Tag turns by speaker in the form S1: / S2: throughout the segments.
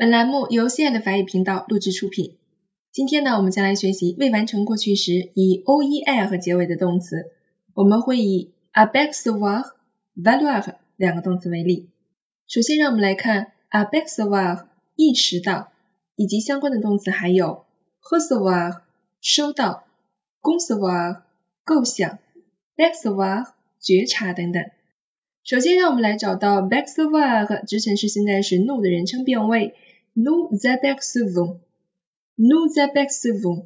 S1: 本栏目由 C 爱的法语频道录制出品。今天呢，我们将来学习未完成过去时以 o e r 和结尾的动词。我们会以 apercevoir、valoir 两个动词为例。首先，让我们来看 apercevoir 意识到，以及相关的动词还有 recevoir 收到，concevoir 构想，percevoir 觉察等等。首先，让我们来找到 b a x e v o i r 直陈式现在时 no 的人称变位 ，nous apercevons，nous apercevons。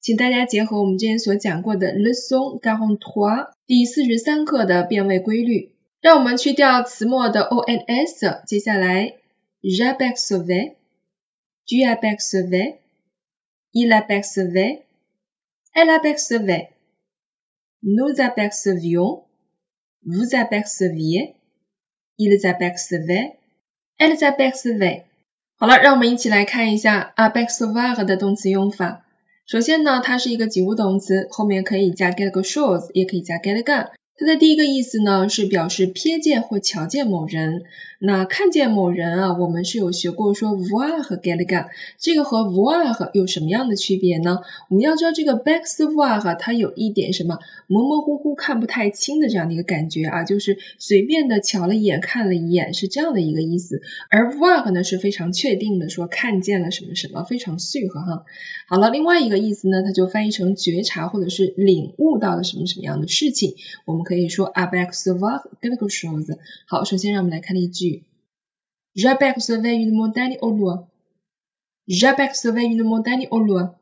S1: 请大家结合我们之前所讲过的 leçon quarante-trois 第四十三课的变位规律，让我们去掉词末的 ons，接下来 j'apercevais，tu apercevais，il apercevait，elle apercevait，nous apercevions。Vous aperceviez, ils apercevaient, elles apercevaient。 好了，让我们一起来看一下 apercevoir 的动词用法。首先呢，它是一个及物动词，后面可以加 get 个 shoes，也可以加 get gun。它的第一个意思呢是表示瞥见或瞧见某人。那看见某人啊，我们是有学过说 voir 和 g e t a 这个和 voir 有什么样的区别呢？我们要知道这个 back voir 它有一点什么模模糊糊看不太清的这样的一个感觉啊，就是随便的瞧了一眼看了一眼是这样的一个意思。而 voir 呢是非常确定的说看见了什么什么，非常适合哈。好了，另外一个意思呢，它就翻译成觉察或者是领悟到了什么什么样的事情，我们可以说 apercevoir quelque chose。好，首先让我们来看例句。J'apercevais une montagne au loin. J'apercevais une montagne au loin.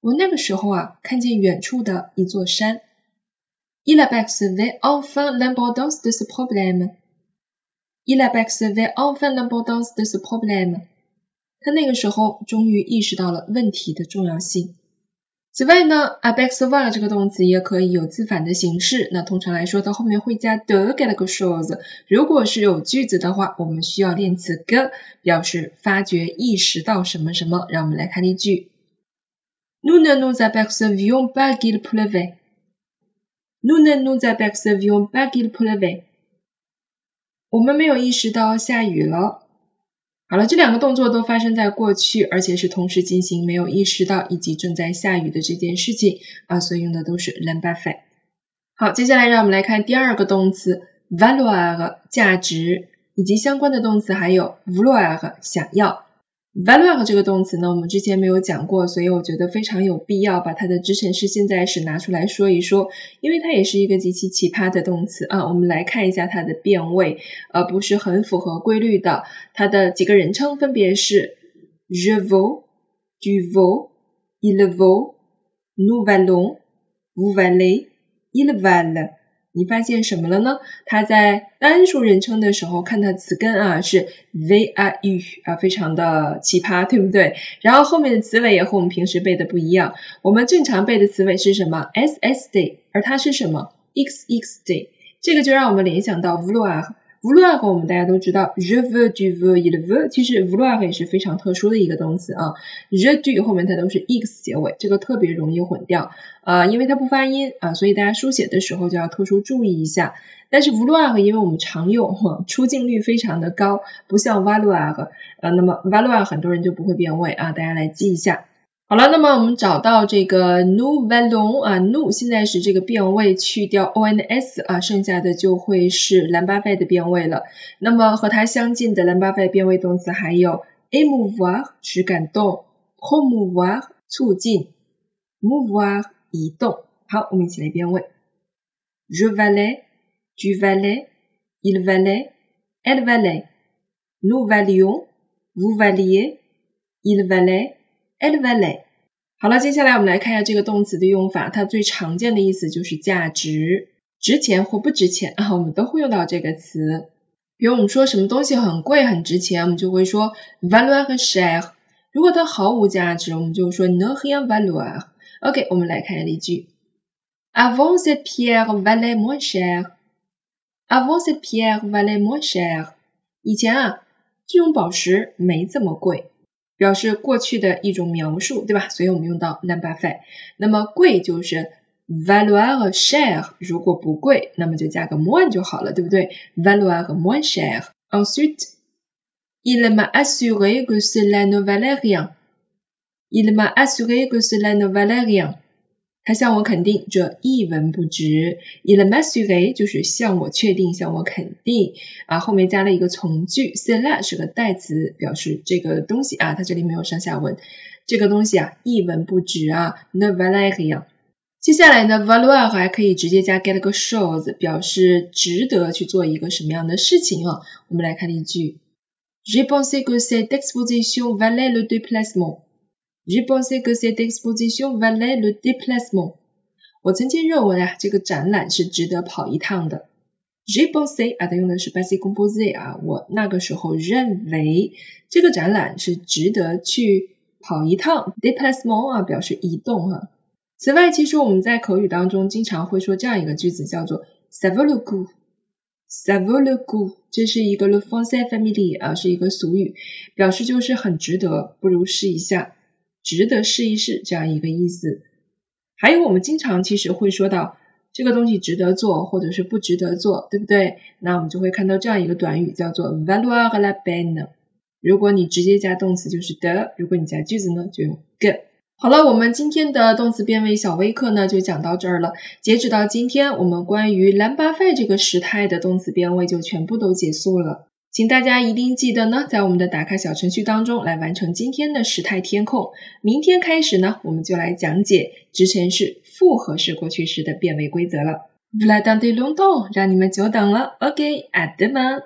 S1: 我那个时候啊，看见远处的一座山。Il apercevait enfin l'importance de ce problème. Il apercevait enfin l'importance de ce problème. 他那个时候终于意识到了问题的重要性。此外呢，apercevoir 这个动词也可以有自反的形式。那通常来说，它后面会加 de quelque chose。如果是有句子的话，我们需要练词 ge，表示发觉、意识到什么什么。让我们来看例句：Nous ne nous apercevions pas qu'il pleuvait. Nous ne nous apercevions pas qu'il pleuvait. 我们没有意识到下雨了。好了，这两个动作都发生在过去，而且是同时进行，没有意识到以及正在下雨的这件事情啊，所以用的都是 l'imparfait。好，接下来让我们来看第二个动词 valuer，价值，以及相关的动词还有 vouloir 想要。Valoir 这个动词呢，我们之前没有讲过，所以我觉得非常有必要把它的之前式现在时拿出来说一说，因为它也是一个极其奇葩的动词啊。我们来看一下它的变位，呃，不是很符合规律的。它的几个人称分别是 je veux, tu veux, il veut, nous allons, vous allez, il v a l e s 你发现什么了呢？它在单数人称的时候，看它词根啊是 they are you 啊，非常的奇葩，对不对？然后后面的词尾也和我们平时背的不一样。我们正常背的词尾是什么？s s d，而它是什么？x x day 这个就让我们联想到 vlog。Vouloir 我们大家都知道，je veux, tu veux, il veut，其实 vouloir 也是非常特殊的一个动词啊。je do 后面它都是 x 结尾，这个特别容易混掉啊，因为它不发音啊，所以大家书写的时候就要特殊注意一下。但是 vouloir 因为我们常用，出镜率非常的高，不像 valoir，呃，那么 valoir 很多人就不会变位啊，大家来记一下。好了，那么我们找到这个 nouvalon 啊，nou 现在是这个变位去掉 ons 啊，剩下的就会是兰巴费的变位了。那么和它相近的兰巴费变位动词还有 émouvoir 使感动，promouvoir 促进，mouvoir 移动。好，我们一起来变位：je valais，tu valais，il valait，elle valait，nous valions，vous valiez，il valait。Elle valait。好了，接下来我们来看一下这个动词的用法。它最常见的意思就是价值，值钱或不值钱 啊，我们都会用到这个词。比如我们说什么东西很贵、很值钱，我们就会说 valoir cher。如果它毫无价值，我们就说 ne rien valoir。OK，我们来看一下例句：Avant cette pierre valait moins cher。Avant cette pierre valait moins cher。以前啊，这种宝石没这么贵。表示过去的一种描述，对吧？所以我们用到 l'imparfait。那么贵就是 valoir cher，如果不贵，那么就加个 moins 就好了，对不对？valoir moins cher。Ensuite Il m'a assuré que cela ne valait rien. Il m'a assuré que cela ne valait rien. 他向我肯定这一文不值。Il m'a assuré 就是向我确定，向我肯定啊，后面加了一个从句，cela 是个代词，表示这个东西啊，它这里没有上下文，这个东西啊一文不值啊，ne valait rien。接下来呢，valoir 还可以直接加 quelque chose，表示值得去做一个什么样的事情啊。我们来看例句：J'ai pensé que cette exposition valait le déplacement. J'ai pensé que cette exposition valait le déplacement. 我曾经认为啊，这个展览是值得跑一趟的。J'ai pensé 啊，它用的是 passé composé 啊，我那个时候认为这个展览是值得去跑一趟。Déplacement 啊，表示移动哈。此外，其实我们在口语当中经常会说这样一个句子，叫做 ça vaut le coup。ça vaut le coup，这是一个 le français family 啊，是一个俗语，表示就是很值得，不如试一下。值得试一试这样一个意思。还有我们经常其实会说到这个东西值得做或者是不值得做，对不对？那我们就会看到这样一个短语叫做 valoir la peine。如果你直接加动词就是的，如果你加句子呢就用 que。好了，我们今天的动词变位小微课呢就讲到这儿了。截止到今天，我们关于 l'imparfait 这个时态的动词变位就全部都结束了。请大家一定记得呢，在我们的打卡小程序当中来完成今天的时态填空。明天开始呢，我们就来讲解直陈式复合式过去式的变位规则了。Vous l'attendez longtemps，让你们久等了。OK，à demain。